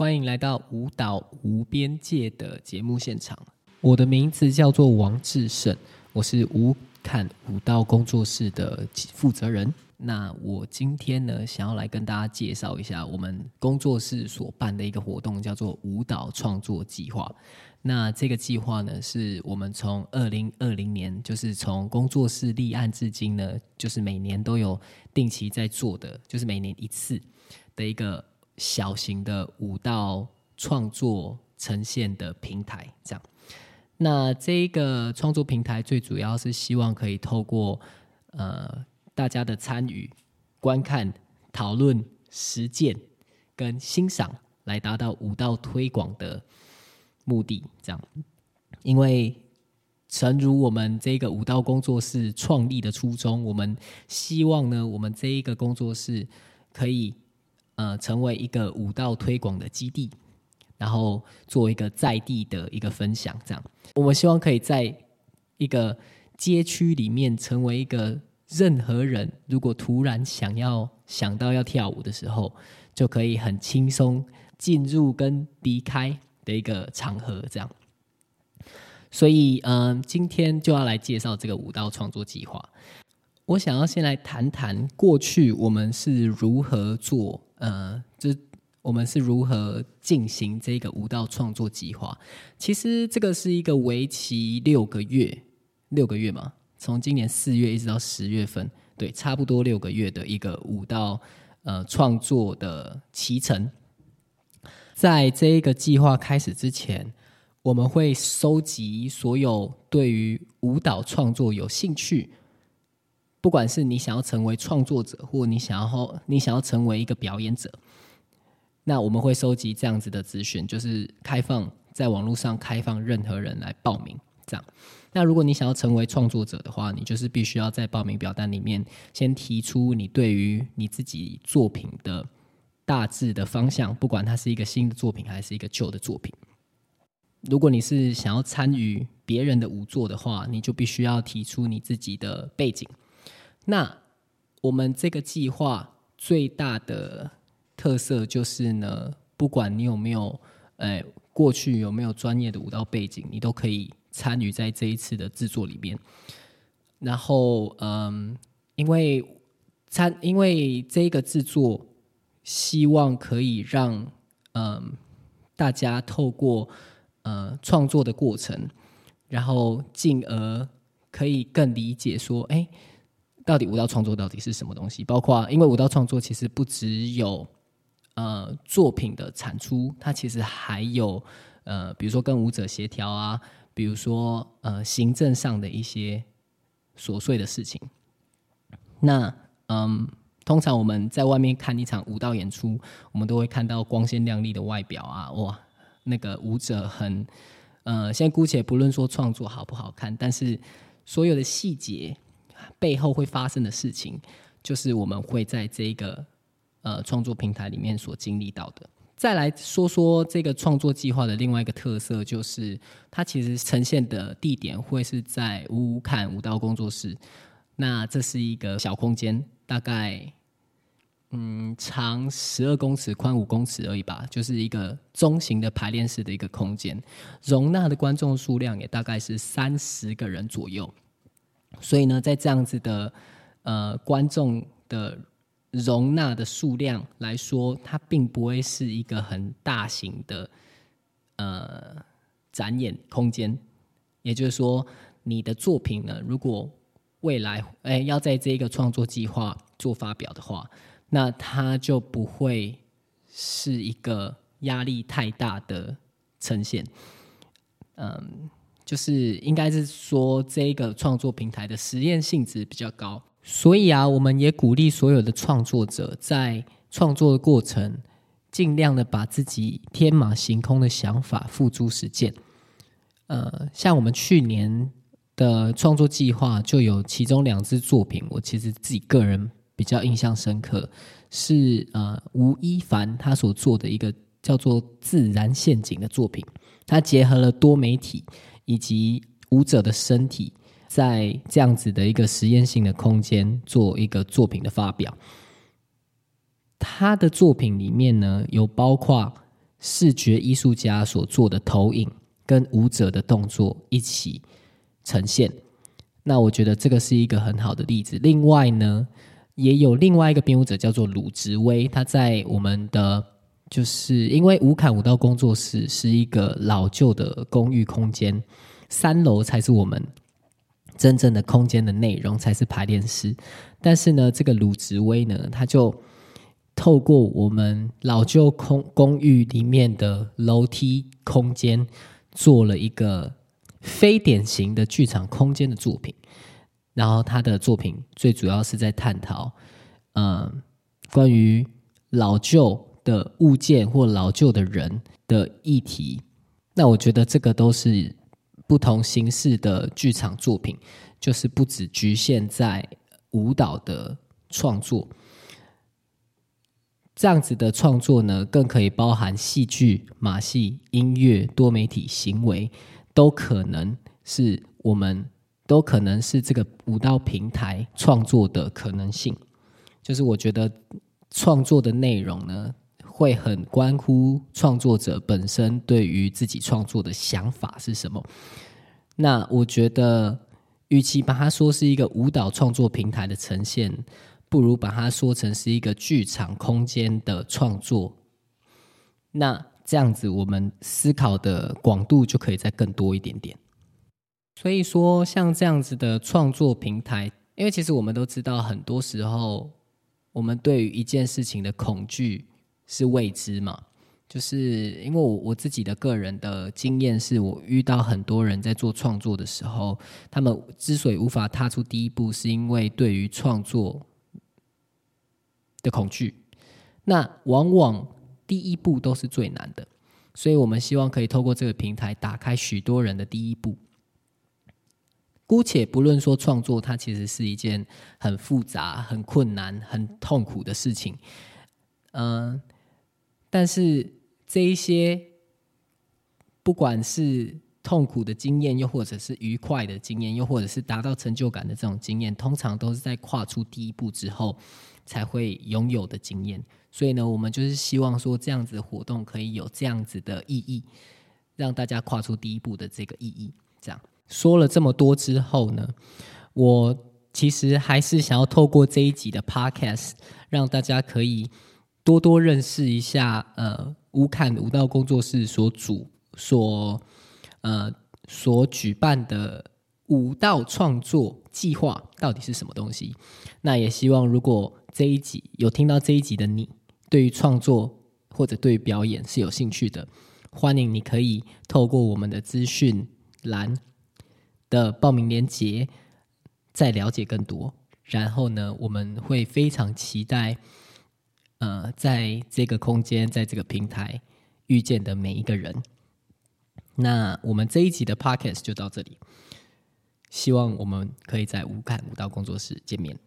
欢迎来到舞蹈无边界的节目现场。我的名字叫做王志胜，我是舞看舞蹈工作室的负责人。那我今天呢，想要来跟大家介绍一下我们工作室所办的一个活动，叫做舞蹈创作计划。那这个计划呢，是我们从二零二零年，就是从工作室立案至今呢，就是每年都有定期在做的，就是每年一次的一个小型的舞蹈创作呈现的平台。这样，那这一个创作平台最主要是希望可以透过呃大家的参与、观看、讨论、实践跟欣赏，来达到舞蹈推广的。目的这样，因为诚如我们这个舞蹈工作室创立的初衷，我们希望呢，我们这一个工作室可以呃成为一个舞蹈推广的基地，然后做一个在地的一个分享。这样，我们希望可以在一个街区里面成为一个任何人如果突然想要想到要跳舞的时候，就可以很轻松进入跟离开。的一个场合，这样，所以嗯，今天就要来介绍这个舞蹈创作计划。我想要先来谈谈过去我们是如何做，呃，这我们是如何进行这个舞蹈创作计划。其实这个是一个为期六个月，六个月嘛，从今年四月一直到十月份，对，差不多六个月的一个舞蹈呃创作的期程。在这一个计划开始之前，我们会收集所有对于舞蹈创作有兴趣，不管是你想要成为创作者，或你想要你想要成为一个表演者，那我们会收集这样子的资讯，就是开放在网络上开放任何人来报名。这样，那如果你想要成为创作者的话，你就是必须要在报名表单里面先提出你对于你自己作品的。大致的方向，不管它是一个新的作品还是一个旧的作品。如果你是想要参与别人的舞作的话，你就必须要提出你自己的背景。那我们这个计划最大的特色就是呢，不管你有没有，哎，过去有没有专业的舞蹈背景，你都可以参与在这一次的制作里面。然后，嗯，因为参，因为这个制作。希望可以让嗯大家透过呃创作的过程，然后进而可以更理解说，哎，到底舞蹈创作到底是什么东西？包括因为舞蹈创作其实不只有呃作品的产出，它其实还有呃比如说跟舞者协调啊，比如说呃行政上的一些琐碎的事情。那嗯。通常我们在外面看一场舞蹈演出，我们都会看到光鲜亮丽的外表啊，哇，那个舞者很，呃，先姑且不论说创作好不好看，但是所有的细节背后会发生的事情，就是我们会在这个呃创作平台里面所经历到的。再来说说这个创作计划的另外一个特色，就是它其实呈现的地点会是在乌看舞蹈工作室，那这是一个小空间，大概。嗯，长十二公尺，宽五公尺而已吧，就是一个中型的排练室的一个空间，容纳的观众数量也大概是三十个人左右。所以呢，在这样子的呃观众的容纳的数量来说，它并不会是一个很大型的呃展演空间。也就是说，你的作品呢，如果未来哎要在这个创作计划做发表的话，那它就不会是一个压力太大的呈现，嗯，就是应该是说这个创作平台的实验性质比较高，所以啊，我们也鼓励所有的创作者在创作的过程，尽量的把自己天马行空的想法付诸实践。呃，像我们去年的创作计划就有其中两支作品，我其实自己个人。比较印象深刻是呃吴一凡他所做的一个叫做《自然陷阱》的作品，他结合了多媒体以及舞者的身体，在这样子的一个实验性的空间做一个作品的发表。他的作品里面呢，有包括视觉艺术家所做的投影跟舞者的动作一起呈现。那我觉得这个是一个很好的例子。另外呢，也有另外一个编舞者叫做鲁植威，他在我们的就是因为吴坎舞蹈工作室是一个老旧的公寓空间，三楼才是我们真正的空间的内容，才是排练室。但是呢，这个鲁植威呢，他就透过我们老旧空公寓里面的楼梯空间，做了一个非典型的剧场空间的作品。然后他的作品最主要是在探讨，嗯，关于老旧的物件或老旧的人的议题。那我觉得这个都是不同形式的剧场作品，就是不只局限在舞蹈的创作。这样子的创作呢，更可以包含戏剧、马戏、音乐、多媒体、行为，都可能是我们。都可能是这个舞蹈平台创作的可能性，就是我觉得创作的内容呢，会很关乎创作者本身对于自己创作的想法是什么。那我觉得，与其把它说是一个舞蹈创作平台的呈现，不如把它说成是一个剧场空间的创作。那这样子，我们思考的广度就可以再更多一点点。所以说，像这样子的创作平台，因为其实我们都知道，很多时候我们对于一件事情的恐惧是未知嘛。就是因为我我自己的个人的经验，是我遇到很多人在做创作的时候，他们之所以无法踏出第一步，是因为对于创作的恐惧。那往往第一步都是最难的，所以我们希望可以透过这个平台，打开许多人的第一步。姑且不论说创作，它其实是一件很复杂、很困难、很痛苦的事情，嗯，但是这一些不管是痛苦的经验，又或者是愉快的经验，又或者是达到成就感的这种经验，通常都是在跨出第一步之后才会拥有的经验。所以呢，我们就是希望说，这样子的活动可以有这样子的意义，让大家跨出第一步的这个意义，这样。说了这么多之后呢，我其实还是想要透过这一集的 podcast，让大家可以多多认识一下呃乌坎舞蹈工作室所主所呃所举办的舞蹈创作计划到底是什么东西。那也希望如果这一集有听到这一集的你，对于创作或者对于表演是有兴趣的，欢迎你可以透过我们的资讯栏。的报名链接，再了解更多。然后呢，我们会非常期待，呃，在这个空间，在这个平台遇见的每一个人。那我们这一集的 podcast 就到这里，希望我们可以在无感舞蹈工作室见面。